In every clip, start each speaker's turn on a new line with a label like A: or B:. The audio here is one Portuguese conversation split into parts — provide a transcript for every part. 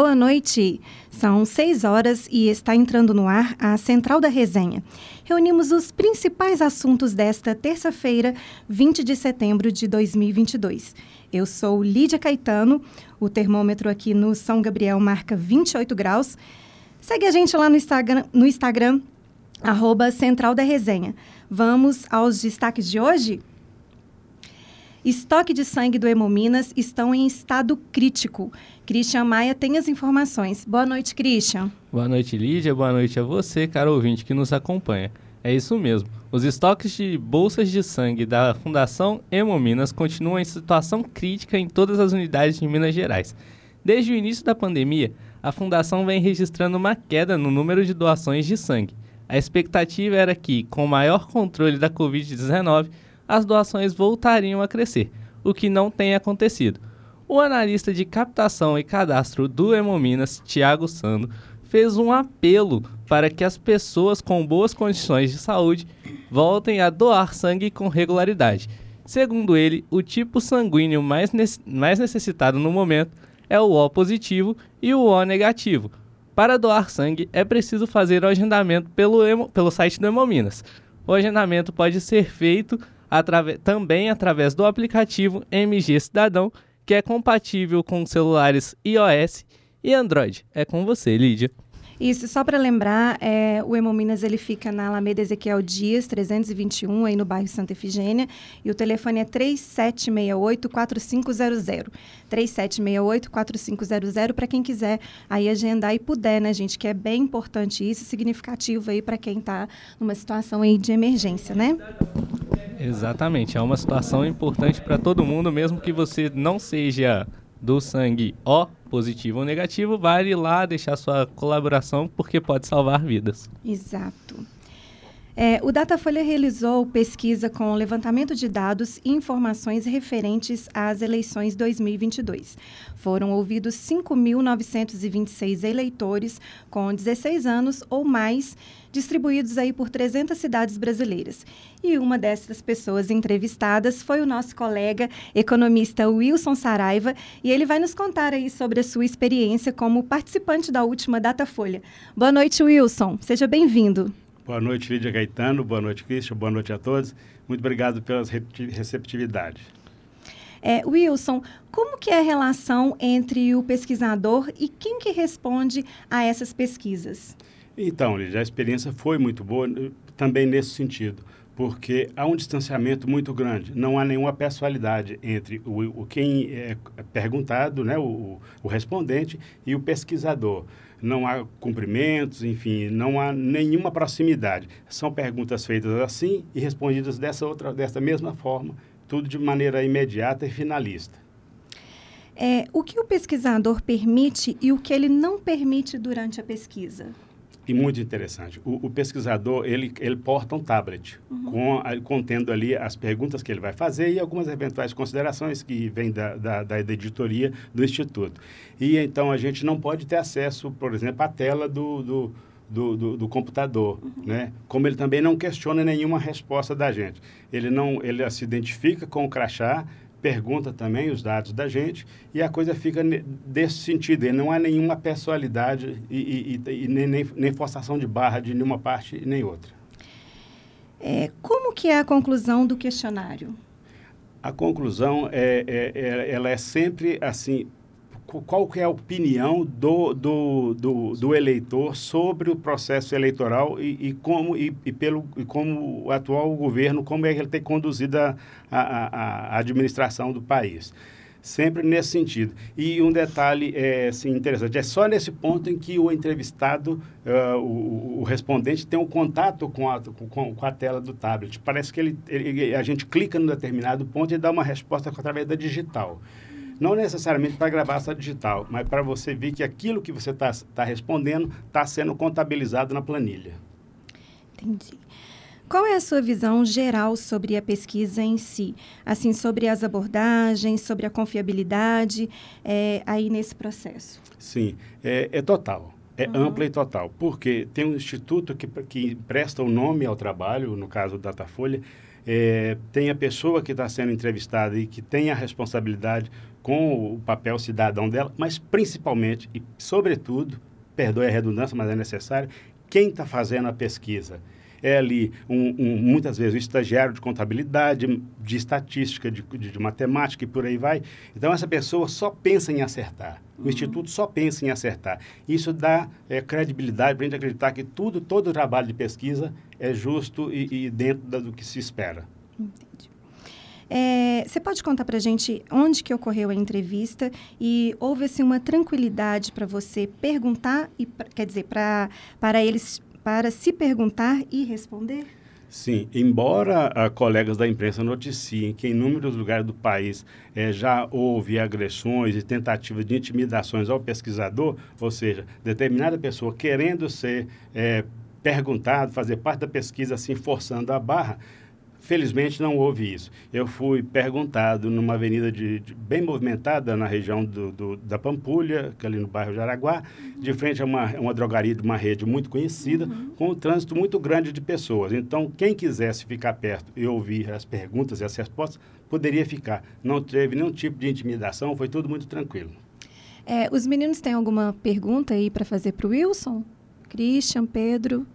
A: Boa noite. São seis horas e está entrando no ar a Central da Resenha. Reunimos os principais assuntos desta terça-feira, 20 de setembro de 2022. Eu sou Lídia Caetano, o termômetro aqui no São Gabriel marca 28 graus. Segue a gente lá no Instagram, no Instagram arroba Central da Resenha. Vamos aos destaques de hoje? Estoque de sangue do Hemominas estão em estado crítico. Christian Maia tem as informações. Boa noite, Christian.
B: Boa noite, Lídia. Boa noite a você, caro ouvinte, que nos acompanha. É isso mesmo. Os estoques de bolsas de sangue da Fundação Hemominas continuam em situação crítica em todas as unidades de Minas Gerais. Desde o início da pandemia, a Fundação vem registrando uma queda no número de doações de sangue. A expectativa era que, com maior controle da Covid-19, as doações voltariam a crescer, o que não tem acontecido. O analista de captação e cadastro do Hemominas, Tiago Sando, fez um apelo para que as pessoas com boas condições de saúde voltem a doar sangue com regularidade. Segundo ele, o tipo sanguíneo mais, ne mais necessitado no momento é o O positivo e o O negativo. Para doar sangue, é preciso fazer o agendamento pelo, pelo site do Hemominas. O agendamento pode ser feito também através do aplicativo MG Cidadão, que é compatível com celulares iOS e Android. É com você, Lídia.
A: Isso, só para lembrar, é, o Hemominas ele fica na Alameda Ezequiel Dias, 321, aí no bairro Santa Efigênia, e o telefone é 3768-4500. 3768-4500 para quem quiser aí agendar e puder, né, gente, que é bem importante isso, significativo aí para quem está numa situação aí de emergência, né?
B: Exatamente, é uma situação importante para todo mundo, mesmo que você não seja do sangue O positivo ou negativo, vale lá deixar sua colaboração porque pode salvar vidas.
A: Exato. É, o Datafolha realizou pesquisa com levantamento de dados e informações referentes às eleições 2022. Foram ouvidos 5.926 eleitores com 16 anos ou mais, distribuídos aí por 300 cidades brasileiras. E uma dessas pessoas entrevistadas foi o nosso colega economista Wilson Saraiva, e ele vai nos contar aí sobre a sua experiência como participante da última Datafolha. Boa noite, Wilson. Seja bem-vindo.
C: Boa noite, Lídia Gaetano. Boa noite, Cristian. Boa noite a todos. Muito obrigado pela receptividade.
A: É, Wilson, como que é a relação entre o pesquisador e quem que responde a essas pesquisas?
C: Então, a experiência foi muito boa também nesse sentido, porque há um distanciamento muito grande. Não há nenhuma pessoalidade entre o, o quem é perguntado, né, o, o respondente, e o pesquisador não há cumprimentos, enfim, não há nenhuma proximidade. São perguntas feitas assim e respondidas dessa outra, dessa mesma forma, tudo de maneira imediata e finalista.
A: É, o que o pesquisador permite e o que ele não permite durante a pesquisa?
C: E muito interessante. O, o, pesquisador, ele, ele porta um tablet uhum. com, contendo ali as perguntas que ele vai fazer e algumas eventuais considerações que vêm da, da, da, editoria do Instituto. E então a gente não pode ter acesso, por exemplo, à tela do, do, do, do, do computador, uhum. né? Como ele também não questiona nenhuma resposta da gente. Ele não, ele se identifica com o crachá, pergunta também os dados da gente e a coisa fica desse sentido. E não há nenhuma pessoalidade e, e, e nem, nem, forçação de barra de nenhuma parte nem outra.
A: É, como que é a conclusão do questionário?
C: A conclusão é, é, é ela é sempre assim qual que é a opinião do, do, do, do, eleitor sobre o processo eleitoral e, e como, e, e, pelo, e como o atual governo, como é que ele tem conduzido a, a, a administração do país. Sempre nesse sentido. E um detalhe é, assim, interessante, é só nesse ponto em que o entrevistado, uh, o, o, respondente, tem um contato com a, com, com, a tela do tablet. Parece que ele, ele, a gente clica num determinado ponto e dá uma resposta através da digital. Não necessariamente para gravar só digital, mas para você ver que aquilo que você está tá respondendo está sendo contabilizado na planilha.
A: Entendi. Qual é a sua visão geral sobre a pesquisa em si? Assim, sobre as abordagens, sobre a confiabilidade é, aí nesse processo?
C: Sim, é, é total. é uhum. ampla e total. Porque tem um instituto que, que presta o nome ao trabalho, no caso Datafolha, é, tem a pessoa que está sendo entrevistada e que tem a responsabilidade com o papel cidadão dela, mas principalmente e sobretudo, perdoe a redundância, mas é necessário, quem está fazendo a pesquisa é ali, um, um, muitas vezes, um estagiário de contabilidade, de estatística, de, de, de, matemática e por aí vai. Então, essa pessoa só pensa em acertar. O uhum. Instituto só pensa em acertar. Isso dá é, credibilidade para a gente acreditar que tudo, todo o trabalho de pesquisa é justo e, e dentro da, do que se espera. Entendi.
A: É, você pode contar para a gente onde que ocorreu a entrevista e houve assim, uma tranquilidade para você perguntar e quer dizer para para eles para se perguntar e responder?
C: Sim, embora colegas da imprensa noticiem que em inúmeros lugares do país é, já houve agressões e tentativas de intimidações ao pesquisador, ou seja, determinada pessoa querendo ser é, perguntado, fazer parte da pesquisa, assim, forçando a barra, Felizmente não houve isso. Eu fui perguntado numa avenida de, de bem movimentada na região do, do, da Pampulha, que é ali no bairro Jaraguá, uhum. de frente a uma, uma drogaria de uma rede muito conhecida, uhum. com um trânsito muito grande de pessoas. Então, quem quisesse ficar perto e ouvir as perguntas e as respostas, poderia ficar. Não teve nenhum tipo de intimidação, foi tudo muito tranquilo.
A: É, os meninos têm alguma pergunta aí para fazer para o Wilson? Christian, Pedro?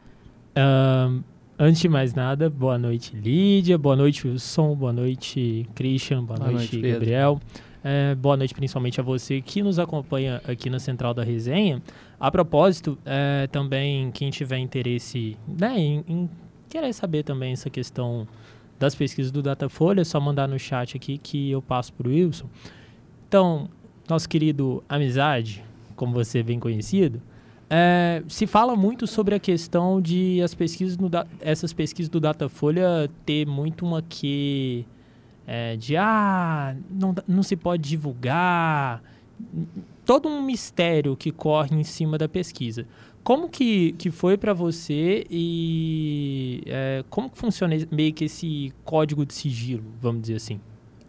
D: Um Antes de mais nada, boa noite, Lídia, boa noite, Wilson, boa noite, Christian, boa, boa noite, noite Gabriel. É, boa noite principalmente a você que nos acompanha aqui na Central da Resenha. A propósito, é, também quem tiver interesse né, em, em, querer saber também essa questão das pesquisas do Datafolha, é só mandar no chat aqui que eu passo para o Wilson. Então, nosso querido Amizade, como você é bem conhecido, é, se fala muito sobre a questão de as pesquisas no, essas pesquisas do Datafolha ter muito uma que é, de ah não, não se pode divulgar. Todo um mistério que corre em cima da pesquisa. Como que, que foi para você e é, como que funciona meio que esse código de sigilo vamos dizer assim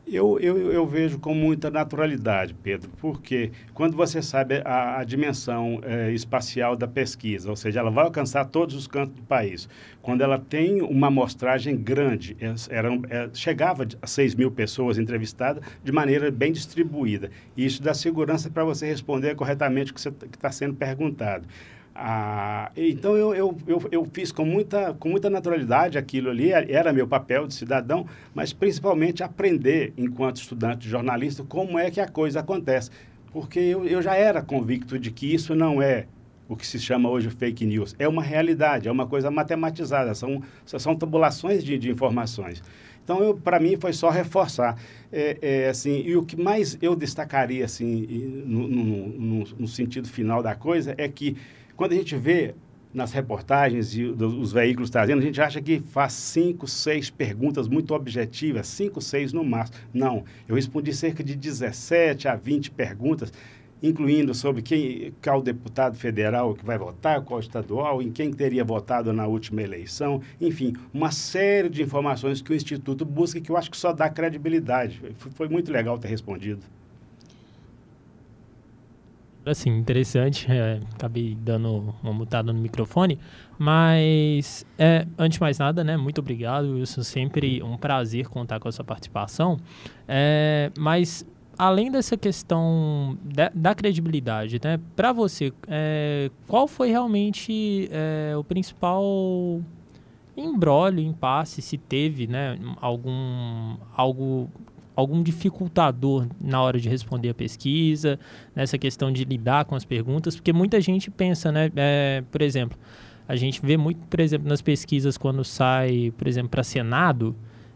C: eu, eu, eu, vejo com muita naturalidade, Pedro, porque quando você sabe a, a dimensão é, espacial da pesquisa, ou seja, ela vai alcançar todos os cantos do país, quando ela tem uma amostragem grande, é, era, é, chegava a 6 mil pessoas entrevistadas de maneira bem distribuída, e isso dá segurança para você responder corretamente o que está sendo perguntado. Ah, então eu, eu, eu, eu, fiz com muita, com muita naturalidade aquilo ali, era meu papel de cidadão, mas principalmente aprender, enquanto estudante jornalista, como é que a coisa acontece. Porque eu, eu já era convicto de que isso não é o que se chama hoje fake news, é uma realidade, é uma coisa matematizada, são, são tabulações de, de informações. Então, para mim, foi só reforçar. É, é, assim, e o que mais eu destacaria assim, no, no, no, no sentido final da coisa é que quando a gente vê nas reportagens e os veículos trazendo, a gente acha que faz cinco, seis perguntas muito objetivas, cinco, seis no máximo. Não, eu respondi cerca de 17 a 20 perguntas, incluindo sobre quem, qual deputado federal que vai votar, qual estadual, em quem teria votado na última eleição, enfim, uma série de informações que o Instituto busca que eu acho que só dá credibilidade. Foi muito legal ter respondido
D: assim, interessante. É, acabei dando uma mutada no microfone. Mas, é, antes de mais nada, né? Muito obrigado, Wilson. Sempre um prazer contar com a sua participação. É, mas, além dessa questão da, da credibilidade, né? Para você, é, qual foi realmente é, o principal embrólio, impasse, se teve, né? Algum, algo algum dificultador na hora de responder a pesquisa, nessa questão de lidar com as perguntas, porque muita gente pensa, né? É, por exemplo, a gente vê muito, por exemplo, nas pesquisas quando sai, por exemplo, para Senado,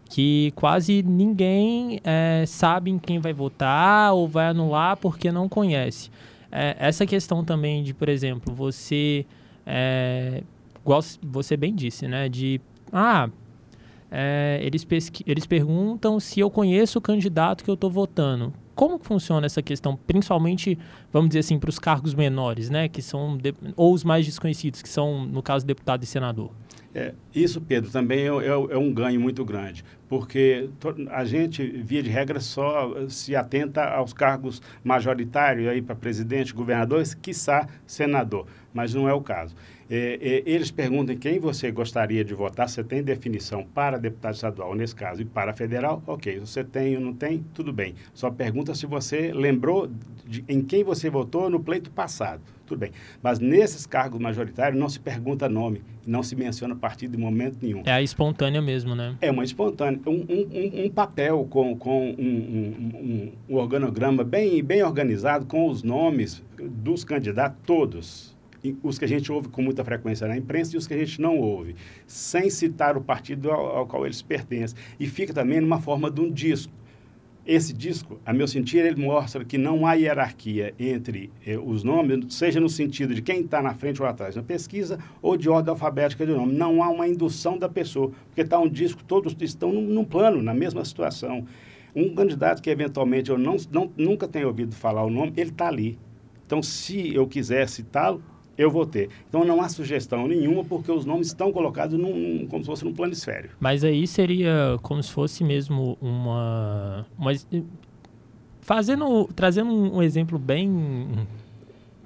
D: que quase ninguém é, sabe em quem vai votar ou vai anular porque não conhece. É, essa questão também de, por exemplo, você, é, igual você bem disse, né? De, ah, é, eles, eles perguntam se eu conheço o candidato que eu estou votando. Como funciona essa questão, principalmente, vamos dizer assim, para os cargos menores, né, que são ou os mais desconhecidos, que são, no caso, deputado e senador?
C: É, isso, Pedro, também é, é, é, um ganho muito grande, porque a gente, via de regra, só se atenta aos cargos majoritários aí para presidente, governador, quiçá senador, mas não é o caso. É, é, eles perguntam quem você gostaria de votar, você tem definição para deputado estadual, nesse caso, e para federal, ok. Você tem ou não tem, tudo bem. Só pergunta se você lembrou de, em quem você votou no pleito passado, tudo bem. Mas nesses cargos majoritários não se pergunta nome, não se menciona partido em momento nenhum.
D: É a espontânea mesmo, né?
C: É uma espontânea. Um, um, um papel com, com um, um organograma bem, bem organizado, com os nomes dos candidatos, todos os que a gente ouve com muita frequência na imprensa e os que a gente não ouve, sem citar o partido ao, ao qual eles pertencem. E fica também numa forma de um disco. Esse disco, a meu sentir, ele mostra que não há hierarquia entre eh, os nomes, seja no sentido de quem está na frente ou atrás na pesquisa, ou de ordem alfabética de nome. Não há uma indução da pessoa, porque está um disco, todos estão num, num plano, na mesma situação. Um candidato que eventualmente eu não, não, nunca tenho ouvido falar o nome, ele está ali. Então, se eu quiser citá-lo, eu vou ter. Então não há sugestão nenhuma, porque os nomes estão colocados num, como se fosse num planisfério.
D: Mas aí seria como se fosse mesmo uma. uma fazendo. trazendo um, exemplo bem.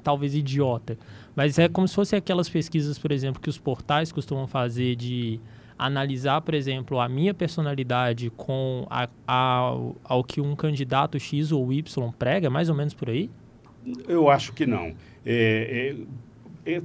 D: talvez idiota. Mas é como se fosse aquelas pesquisas, por exemplo, que os portais costumam fazer de analisar, por exemplo, a minha personalidade com a, a, ao que um candidato X ou Y prega, mais ou menos por aí?
C: Eu acho que não. É, é,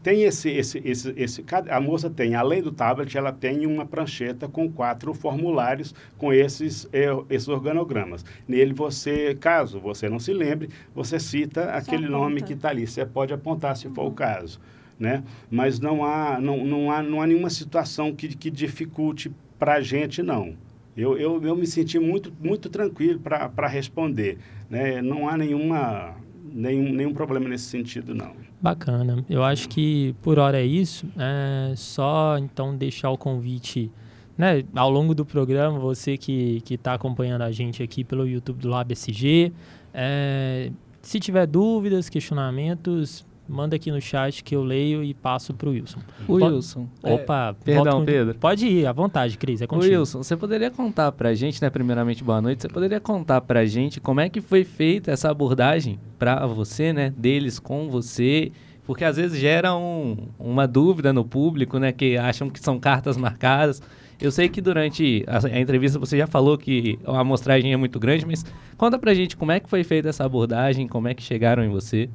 C: tem esse, esse, esse, esse, a moça tem, além do tablet, ela tem uma prancheta com quatro formulários com esses, é, esses organogramas. Nele você, caso você não se lembre, você cita aquele nome que está ali. Você pode apontar se for o caso, né? Mas não há, não, não há, não há nenhuma situação que, que dificulte para a gente, não. Eu, eu, eu me senti muito, muito tranquilo para responder. Né? Não há nenhuma, nenhum, nenhum problema nesse sentido, não.
D: Bacana. Eu acho que por hora é isso. É só então deixar o convite, né, ao longo do programa, você que está acompanhando a gente aqui pelo YouTube do LabSG, é, se tiver dúvidas, questionamentos, manda aqui no chat que eu leio e passo para o Wilson.
B: O Wilson.
D: Opa,
B: é, perdão, Pedro.
D: Pode ir, à vontade, Cris, é contigo.
B: O Wilson, você poderia contar para a gente, né, primeiramente, boa noite, você poderia contar para a gente como é que foi feita essa abordagem para você, né, deles com você, porque às vezes gera um, uma dúvida no público, né, que acham que são cartas marcadas. Eu sei que durante a, a, entrevista você já falou que a amostragem é muito grande, mas conta pra gente como é que foi feita essa abordagem, como é que chegaram em você.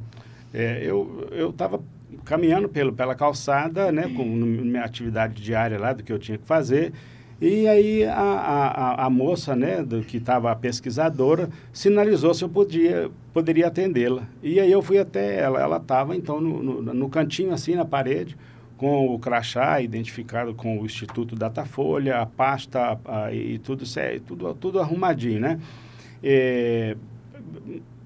C: É, eu estava caminhando pelo, pela calçada, né, com minha atividade diária lá do que eu tinha que fazer, e aí a, a, a moça, né, do, que estava a pesquisadora, sinalizou se eu podia, poderia atendê-la. E aí eu fui até ela. Ela estava, então, no, no, no, cantinho, assim, na parede, com o crachá identificado com o Instituto Datafolha, a pasta a, e tudo, tudo, tudo arrumadinho, né? É,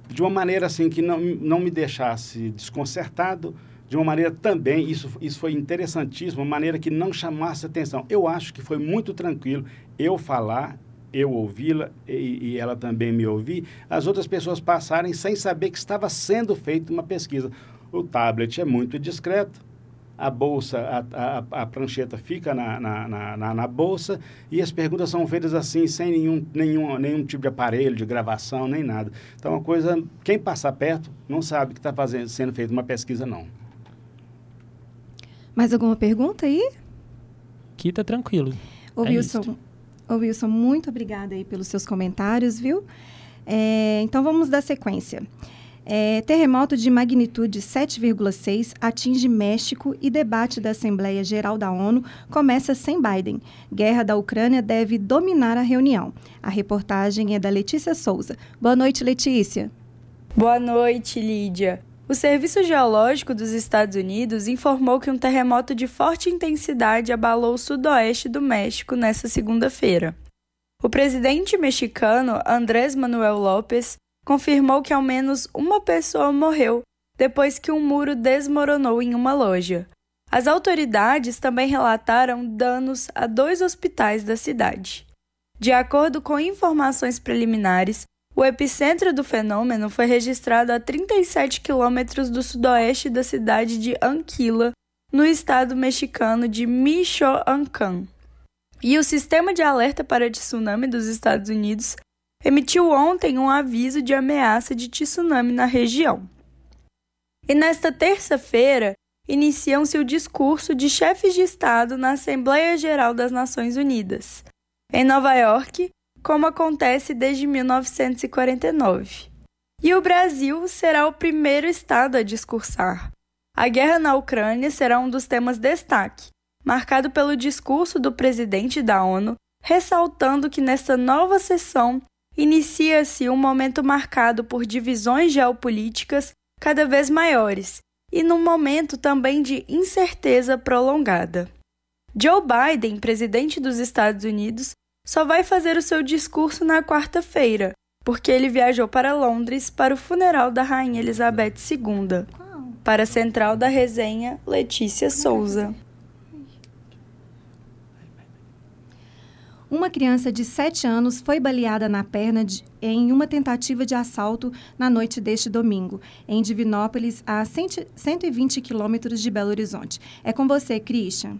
C: de uma maneira assim que não, não me deixasse desconcertado, de uma maneira também, isso, isso foi interessantíssimo, uma maneira que não chamasse atenção. Eu acho que foi muito tranquilo eu falar, eu ouvi-la e, e, ela também me ouvir, as outras pessoas passarem sem saber que estava sendo feita uma pesquisa. O tablet é muito discreto, a bolsa, a, a, a prancheta fica na, na, na, na, bolsa e as perguntas são feitas assim, sem nenhum, nenhum, nenhum tipo de aparelho, de gravação, nem nada. Então, uma coisa, quem passar perto não sabe que está sendo feita uma pesquisa, não.
A: Mais alguma pergunta aí?
D: Aqui tá tranquilo.
A: Ô, é Wilson, ô, Wilson, muito obrigada aí pelos seus comentários, viu? É, então, vamos dar sequência. É, terremoto de magnitude 7,6 atinge México e debate da Assembleia Geral da ONU começa sem Biden. Guerra da Ucrânia deve dominar a reunião. A reportagem é da Letícia Souza. Boa noite, Letícia.
E: Boa noite, Lídia. O Serviço Geológico dos Estados Unidos informou que um terremoto de forte intensidade abalou o sudoeste do México nesta segunda-feira. O presidente mexicano Andrés Manuel López confirmou que ao menos uma pessoa morreu depois que um muro desmoronou em uma loja. As autoridades também relataram danos a dois hospitais da cidade. De acordo com informações preliminares, o epicentro do fenômeno foi registrado a 37 quilômetros do sudoeste da cidade de Anquila, no estado mexicano de Michoacán. E o Sistema de Alerta para Tsunami dos Estados Unidos emitiu ontem um aviso de ameaça de tsunami na região. E nesta terça-feira, iniciam-se o discurso de chefes de Estado na Assembleia Geral das Nações Unidas, em Nova York, como acontece desde 1949. E o Brasil será o primeiro Estado a discursar. A guerra na Ucrânia será um dos temas destaque, marcado pelo discurso do presidente da ONU, ressaltando que nesta nova sessão inicia-se um momento marcado por divisões geopolíticas cada vez maiores e num momento também de incerteza prolongada. Joe Biden, presidente dos Estados Unidos, só vai fazer o seu discurso na quarta-feira, porque ele viajou para Londres para o funeral da Rainha Elizabeth II. Para a central da resenha, Letícia Souza.
A: Uma criança de 7 anos foi baleada na perna de, em uma tentativa de assalto na noite deste domingo, em Divinópolis, a 120 quilômetros de Belo Horizonte. É com você, Christian.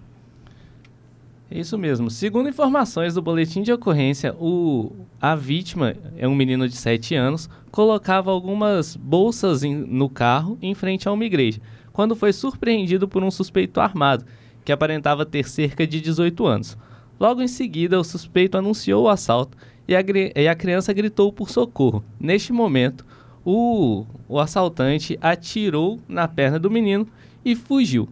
B: Isso mesmo. Segundo informações do boletim de ocorrência, o, a vítima, é um menino de 7 anos, colocava algumas bolsas no carro em frente a uma igreja, quando foi surpreendido por um suspeito armado, que aparentava ter cerca de 18 anos. Logo em seguida, o suspeito anunciou o assalto e a, e a criança gritou por socorro. Neste momento, o, o assaltante atirou na perna do menino e fugiu.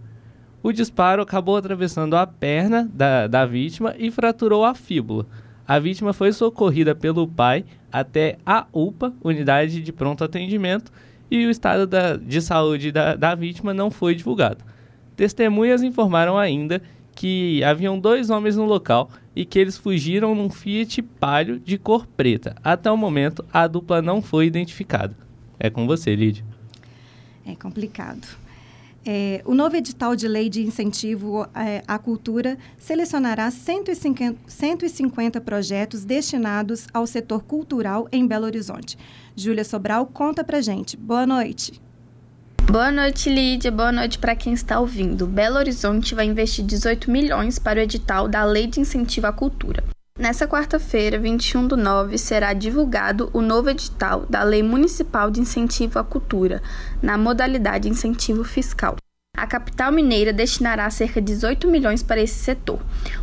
B: O disparo acabou atravessando a perna da, da vítima e fraturou a fíbula. A vítima foi socorrida pelo pai até a UPA, Unidade de Pronto Atendimento, e o estado da, de saúde da, da vítima não foi divulgado. Testemunhas informaram ainda que haviam dois homens no local e que eles fugiram num Fiat Palio de cor preta. Até o momento, a dupla não foi identificada. É com você, Lídia.
A: É complicado. É, o novo edital de lei de incentivo é, à cultura selecionará 150, 150 projetos destinados ao setor cultural em Belo Horizonte. Júlia Sobral conta pra gente. Boa noite.
F: Boa noite, Lídia. Boa noite para quem está ouvindo. Belo Horizonte vai investir 18 milhões para o edital da Lei de Incentivo à Cultura. Nessa quarta-feira, 21 do 9, será divulgado o novo edital da Lei Municipal de Incentivo à Cultura, na modalidade incentivo fiscal. A capital mineira destinará cerca de 18 milhões para esse setor.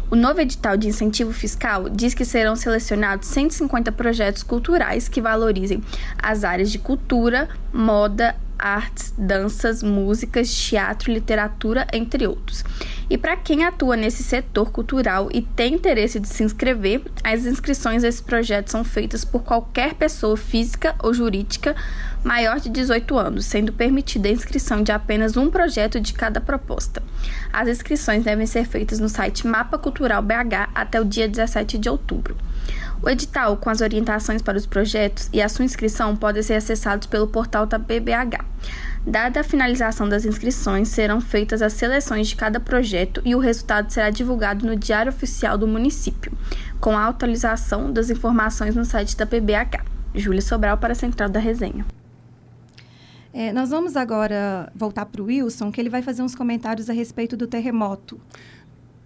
F: O novo edital de incentivo fiscal diz que serão selecionados 150 projetos culturais que valorizem as áreas de cultura, moda, artes, danças, músicas, teatro, literatura, entre outros. E para quem atua nesse setor cultural e tem interesse de se inscrever, as inscrições desse projeto são feitas por qualquer pessoa física ou jurídica maior de 18 anos, sendo permitida a inscrição de apenas um projeto de cada proposta. As inscrições devem ser feitas no site Mapa Cultural BH até o dia 17 de outubro. O edital, com as orientações para os projetos e a sua inscrição podem ser acessados pelo portal da BBH. Dada a finalização das inscrições, serão feitas as seleções de cada projeto e o resultado será divulgado no Diário Oficial do município, com a atualização das informações no site da PBH. Júlia Sobral para a Central da Resenha.
A: É, nós vamos agora voltar para o Wilson, que ele vai fazer uns comentários a respeito do terremoto.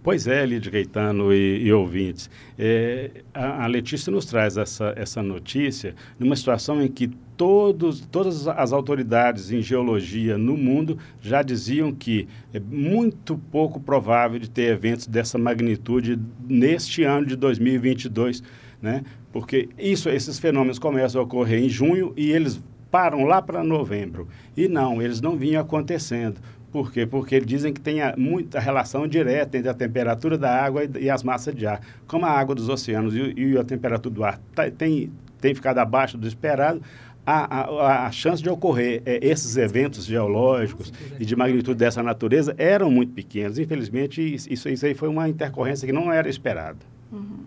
C: Pois é, Lídia Gaetano e, e ouvintes. É, a, a, Letícia nos traz essa, essa notícia numa situação em que todos, todas as autoridades em geologia no mundo já diziam que é muito pouco provável de ter eventos dessa magnitude neste ano de 2022, né? Porque isso, esses fenômenos começam a ocorrer em junho e eles param lá para novembro. E não, eles não vinham acontecendo. Por quê? Porque eles dizem que tem muita relação direta entre a temperatura da água e, as massas de ar. Como a água dos oceanos e, e a temperatura do ar tá, tem, tem ficado abaixo do esperado, a, a, a, chance de ocorrer é, esses eventos geológicos e de magnitude dessa natureza eram muito pequenos. Infelizmente, isso, isso aí foi uma intercorrência que não era esperada. Uhum.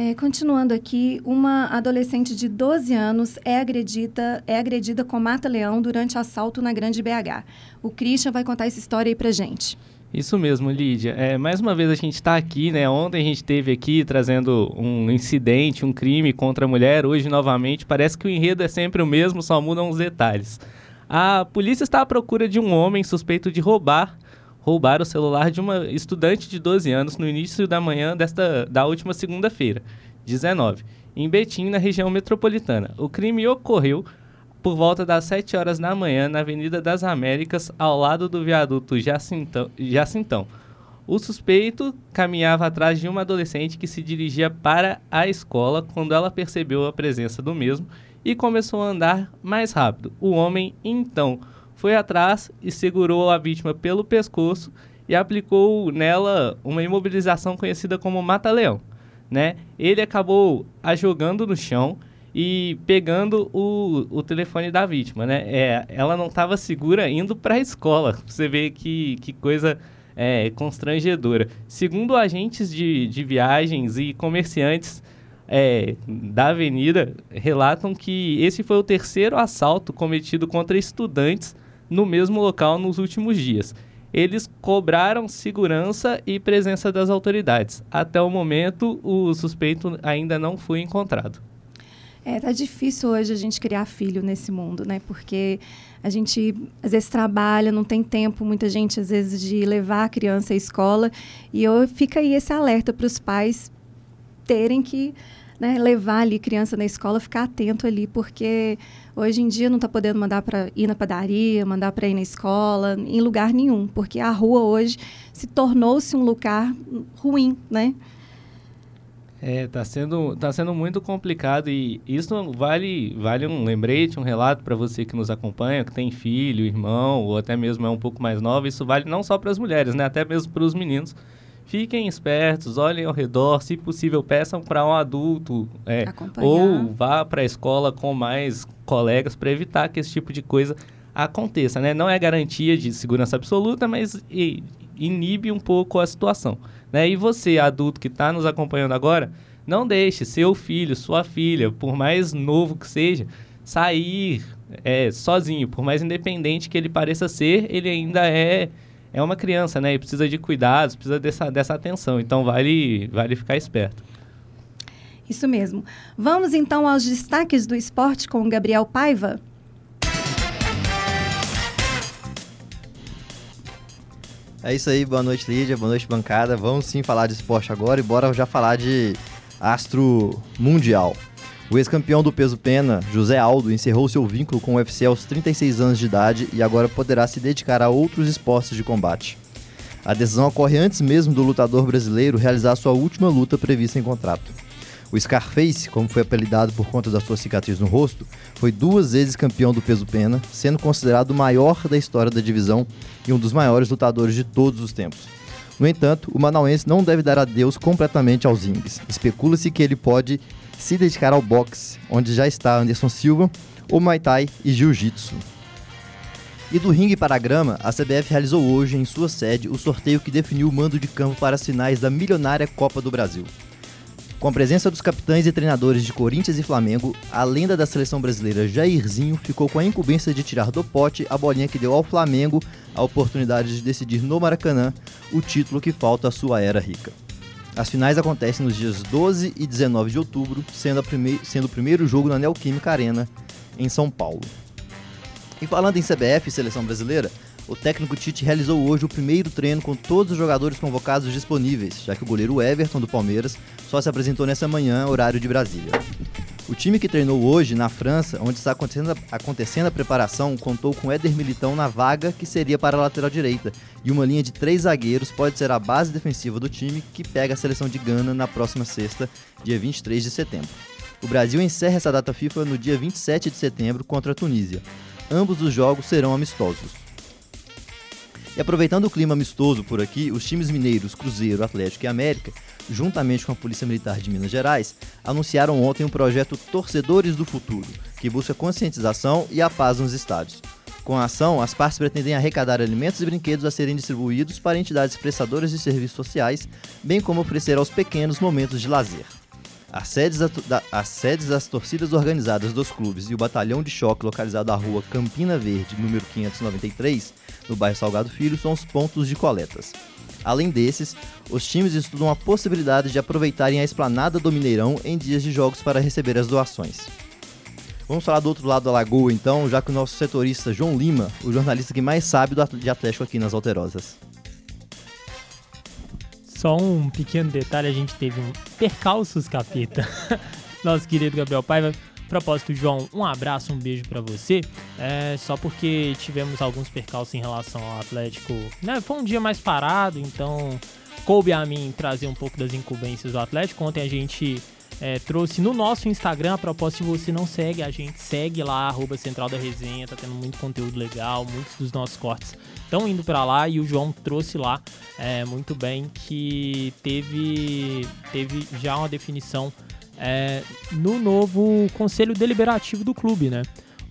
A: É, continuando aqui, uma adolescente de 12 anos é agredida, é agredida com mata-leão durante assalto na Grande BH. O Christian vai contar essa história aí pra gente.
B: Isso mesmo, Lídia. É, mais uma vez a gente está aqui, né? Ontem a gente esteve aqui trazendo um incidente, um crime contra a mulher. Hoje, novamente, parece que o enredo é sempre o mesmo, só mudam os detalhes. A polícia está à procura de um homem suspeito de roubar roubar o celular de uma estudante de 12 anos no início da manhã desta, da última segunda-feira, 19, em Betim, na região metropolitana. O crime ocorreu por volta das 7 horas da manhã na Avenida das Américas, ao lado do viaduto Jacintão. Jacintão. O suspeito caminhava atrás de uma adolescente que se dirigia para a escola quando ela percebeu a presença do mesmo e começou a andar mais rápido. O homem, então, foi atrás e segurou a vítima pelo pescoço e aplicou nela uma imobilização conhecida como mata-leão. Né? Ele acabou a jogando no chão e pegando o, o telefone da vítima. Né? É, ela não estava segura indo para a escola. Você vê que, que coisa é, constrangedora. Segundo agentes de, de viagens e comerciantes é, da avenida, relatam que esse foi o terceiro assalto cometido contra estudantes no mesmo local nos últimos dias. Eles cobraram segurança e presença das autoridades. Até o momento, o suspeito ainda não foi encontrado.
A: É, tá difícil hoje a gente criar filho nesse mundo, né? Porque a gente às vezes trabalha, não tem tempo, muita gente às vezes de levar a criança à escola. E eu, fica aí esse alerta para os pais terem que né, levar ali criança na escola, ficar atento ali, porque hoje em dia não está podendo mandar para ir na padaria, mandar para ir na escola, em lugar nenhum, porque a rua hoje se tornou-se um lugar ruim, né?
B: É, tá sendo, tá sendo muito complicado e isso vale, vale um lembrete, um relato para você que nos acompanha, que tem filho, irmão, ou até mesmo é um pouco mais nova. Isso vale não só para as mulheres, né? Até mesmo para os meninos fiquem espertos, olhem ao redor, se possível, peçam para um adulto é, ou vá para a escola com mais colegas para evitar que esse tipo de coisa aconteça. Né? Não é garantia de segurança absoluta, mas inibe um pouco a situação. Né? E você, adulto que está nos acompanhando agora, não deixe seu filho, sua filha, por mais novo que seja, sair é, sozinho, por mais independente que ele pareça ser, ele ainda é é uma criança, né? E precisa de cuidados, precisa dessa, dessa atenção. Então, vale, vale ficar esperto.
A: Isso mesmo. Vamos então aos destaques do esporte com o Gabriel Paiva.
G: É isso aí, boa noite Lídia, boa noite bancada. Vamos sim falar de esporte agora e bora já falar de astro mundial. O ex-campeão do peso pena, José Aldo, encerrou seu vínculo com o UFC aos 36 anos de idade e agora poderá se dedicar a outros esportes de combate. A decisão ocorre antes mesmo do lutador brasileiro realizar sua última luta prevista em contrato. O Scarface, como foi apelidado por conta da sua cicatriz no rosto, foi duas vezes campeão do peso pena, sendo considerado o maior da história da divisão e um dos maiores lutadores de todos os tempos. No entanto, o manauense não deve dar adeus completamente aos índios. Especula-se que ele pode se dedicar ao boxe, onde já está Anderson Silva, o Muay Thai e Jiu-Jitsu. E do ringue para a grama, a CBF realizou hoje em sua sede o sorteio que definiu o mando de campo para as finais da milionária Copa do Brasil. Com a presença dos capitães e treinadores de Corinthians e Flamengo, a lenda da seleção brasileira Jairzinho ficou com a incumbência de tirar do pote a bolinha que deu ao Flamengo a oportunidade de decidir no Maracanã o título que falta à sua era rica. As finais acontecem nos dias 12 e 19 de outubro, sendo, sendo o primeiro jogo na Neoquímica Arena, em São Paulo. E falando em CBF e seleção brasileira, o técnico Tite realizou hoje o primeiro treino com todos os jogadores convocados disponíveis, já que o goleiro Everton do Palmeiras só se apresentou nessa manhã, horário de Brasília. O time que treinou hoje na França, onde está acontecendo a, acontecendo a preparação, contou com Éder Militão na vaga que seria para a lateral direita, e uma linha de três zagueiros pode ser a base defensiva do time que pega a seleção de Gana na próxima sexta, dia 23 de setembro. O Brasil encerra essa data FIFA no dia 27 de setembro contra a Tunísia. Ambos os jogos serão amistosos. E aproveitando o clima amistoso por aqui, os times mineiros, Cruzeiro, Atlético e América juntamente com a Polícia Militar de Minas Gerais, anunciaram ontem um projeto Torcedores do Futuro, que busca conscientização e a paz nos estádios. Com a ação, as partes pretendem arrecadar alimentos e brinquedos a serem distribuídos para entidades prestadoras de serviços sociais, bem como oferecer aos pequenos momentos de lazer. As sedes, da, as sedes das torcidas organizadas dos clubes e o batalhão de choque localizado na rua Campina Verde, número 593, no bairro Salgado Filho, são os pontos de coletas. Além desses, os times estudam a possibilidade de aproveitarem a esplanada do Mineirão em dias de jogos para receber as doações. Vamos falar do outro lado da lagoa, então, já que o nosso setorista João Lima, o jornalista que mais sabe de Atlético aqui nas Alterosas.
D: Só um pequeno detalhe, a gente teve um percalços, capeta. Nosso querido Gabriel Paiva. Propósito, João, um abraço, um beijo para você. É, só porque tivemos alguns percalços em relação ao Atlético. Né? Foi um dia mais parado, então coube a mim trazer um pouco das incumbências do Atlético. Ontem a gente é, trouxe no nosso Instagram, a propósito, se você não segue, a gente segue lá, arroba Central da Resenha, tá tendo muito conteúdo legal, muitos dos nossos cortes estão indo para lá e o João trouxe lá é, muito bem que teve, teve já uma definição é, no novo conselho deliberativo do clube, né?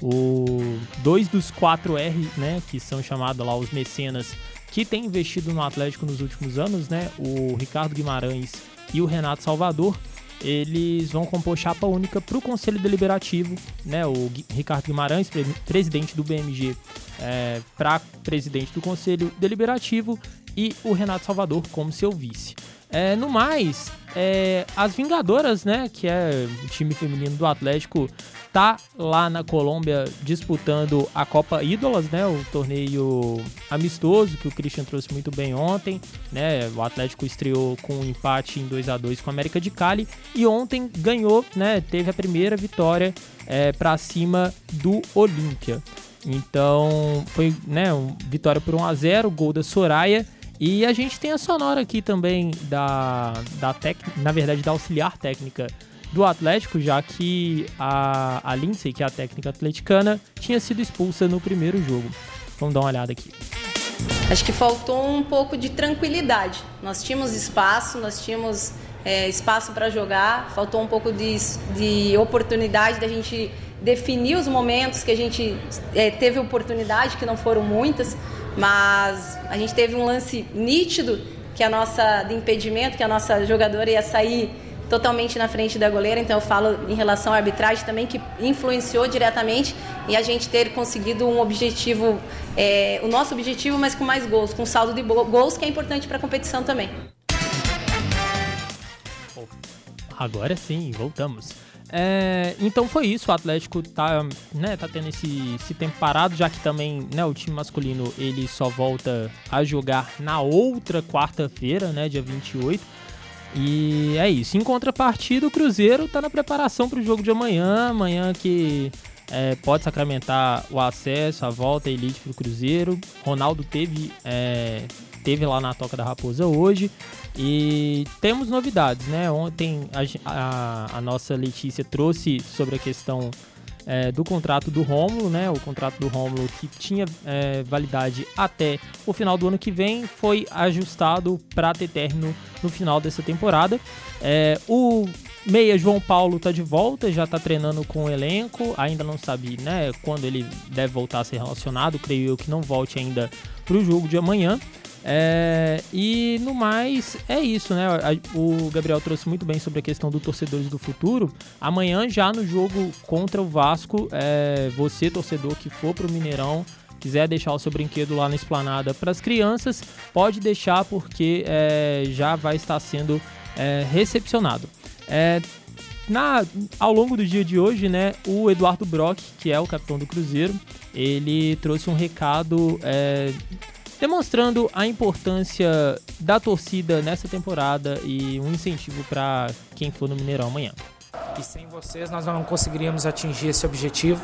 D: O dois dos quatro R, né, que são chamados lá os mecenas que têm investido no Atlético nos últimos anos, né? O Ricardo Guimarães e o Renato Salvador eles vão compor chapa única para o Conselho Deliberativo, né? O Ricardo Guimarães, pre presidente do BMG, é, para presidente do Conselho Deliberativo e o Renato Salvador como seu vice. É, no mais, é, as Vingadoras, né, que é o time feminino do Atlético, tá lá na Colômbia disputando a Copa Ídolas, né, o torneio amistoso que o Christian trouxe muito bem ontem, né? O Atlético estreou com um empate em 2 a 2 com a América de Cali e ontem ganhou, né, teve a primeira vitória é, para cima do Olímpia. Então, foi, né, um, vitória por 1 a 0, gol da Soraya. E a gente tem a sonora aqui também da, da técnica, na verdade, da auxiliar técnica do Atlético, já que a, a Lindsay, que é a técnica atleticana, tinha sido expulsa no primeiro jogo. Vamos dar uma olhada aqui.
H: Acho que faltou um pouco de tranquilidade. Nós tínhamos espaço, nós tínhamos é, espaço para jogar, faltou um pouco de, de oportunidade da gente definir os momentos que a gente é, teve oportunidade, que não foram muitas mas a gente teve um lance nítido que a nossa de impedimento, que a nossa jogadora ia sair totalmente na frente da goleira, então eu falo em relação à arbitragem também que influenciou diretamente e a gente ter conseguido um objetivo, é, o nosso objetivo, mas com mais gols, com saldo de gols que é importante para a competição também.
D: Agora sim, voltamos. É, então foi isso, o Atlético tá, né, tá tendo esse, esse tempo parado, já que também né, o time masculino ele só volta a jogar na outra quarta-feira, né, dia 28. E é isso. Em contrapartida, o Cruzeiro tá na preparação para o jogo de amanhã, amanhã que é, pode sacramentar o acesso, a volta elite para o Cruzeiro. Ronaldo teve, é, teve lá na Toca da Raposa hoje. E temos novidades, né? Ontem a, a, a nossa Letícia trouxe sobre a questão é, do contrato do Rômulo, né? O contrato do Rômulo que tinha é, validade até o final do ano que vem foi ajustado para ter término no final dessa temporada. É, o meia João Paulo está de volta, já está treinando com o elenco, ainda não sabe, né? Quando ele deve voltar a ser relacionado. Creio eu que não volte ainda para o jogo de amanhã. É, e no mais, é isso, né? O Gabriel trouxe muito bem sobre a questão do torcedores do futuro. Amanhã, já no jogo contra o Vasco, é, você, torcedor que for pro Mineirão, quiser deixar o seu brinquedo lá na esplanada para as crianças, pode deixar porque é, já vai estar sendo é, recepcionado. É, na, ao longo do dia de hoje, né, o Eduardo Brock, que é o capitão do Cruzeiro, ele trouxe um recado é, demonstrando a importância da torcida nessa temporada e um incentivo para quem for no Mineirão amanhã.
I: E sem vocês nós não conseguiríamos atingir esse objetivo.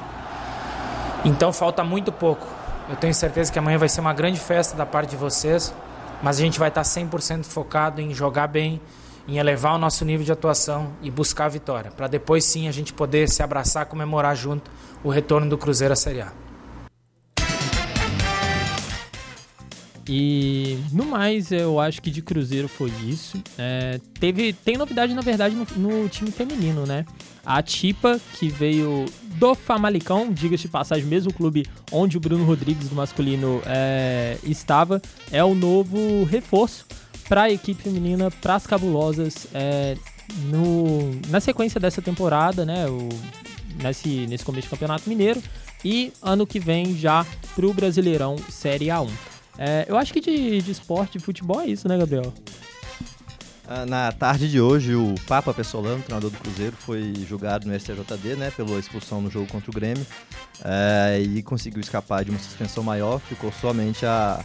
I: Então falta muito pouco. Eu tenho certeza que amanhã vai ser uma grande festa da parte de vocês, mas a gente vai estar 100% focado em jogar bem, em elevar o nosso nível de atuação e buscar a vitória, para depois sim a gente poder se abraçar, comemorar junto o retorno do Cruzeiro à Série A.
D: E no mais, eu acho que de Cruzeiro foi isso. É, teve, tem novidade, na verdade, no, no, time feminino, né? A Tipa, que veio do Famalicão, diga-se de passagem, mesmo clube onde o Bruno Rodrigues do masculino é, estava, é o novo reforço para a equipe feminina, para as cabulosas, é, no, na sequência dessa temporada, né? O, nesse, nesse começo do Campeonato Mineiro. E ano que vem já para o Brasileirão Série A1. É, eu acho que de, de esporte, de futebol é isso, né, Gabriel?
G: Ah, Na tarde de hoje, o Papa Pessolano, treinador do Cruzeiro, foi julgado no STJD, né, pela expulsão no jogo contra o Grêmio, eh, e conseguiu escapar de uma suspensão maior, ficou somente a,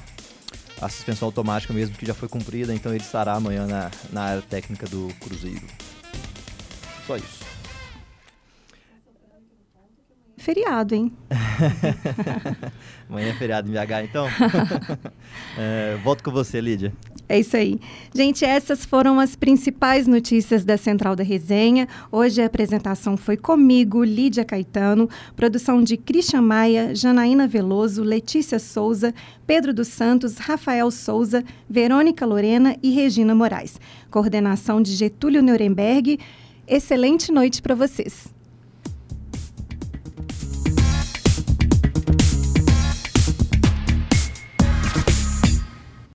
G: a suspensão automática mesmo, que já foi cumprida, então ele estará amanhã na, na área técnica do Cruzeiro. Só isso.
A: Feriado, hein?
G: Amanhã é feriado em BH, então? Eh, volto com você, Lídia.
A: É isso aí. Gente, essas foram as principais notícias da Central da Resenha. Hoje a apresentação foi comigo, Lídia Caetano, produção de Christian Maia, Janaína Veloso, Letícia Souza, Pedro dos Santos, Rafael Souza, Verônica Lorena e Regina Moraes. Coordenação de Getúlio Nuremberg. Excelente noite para vocês.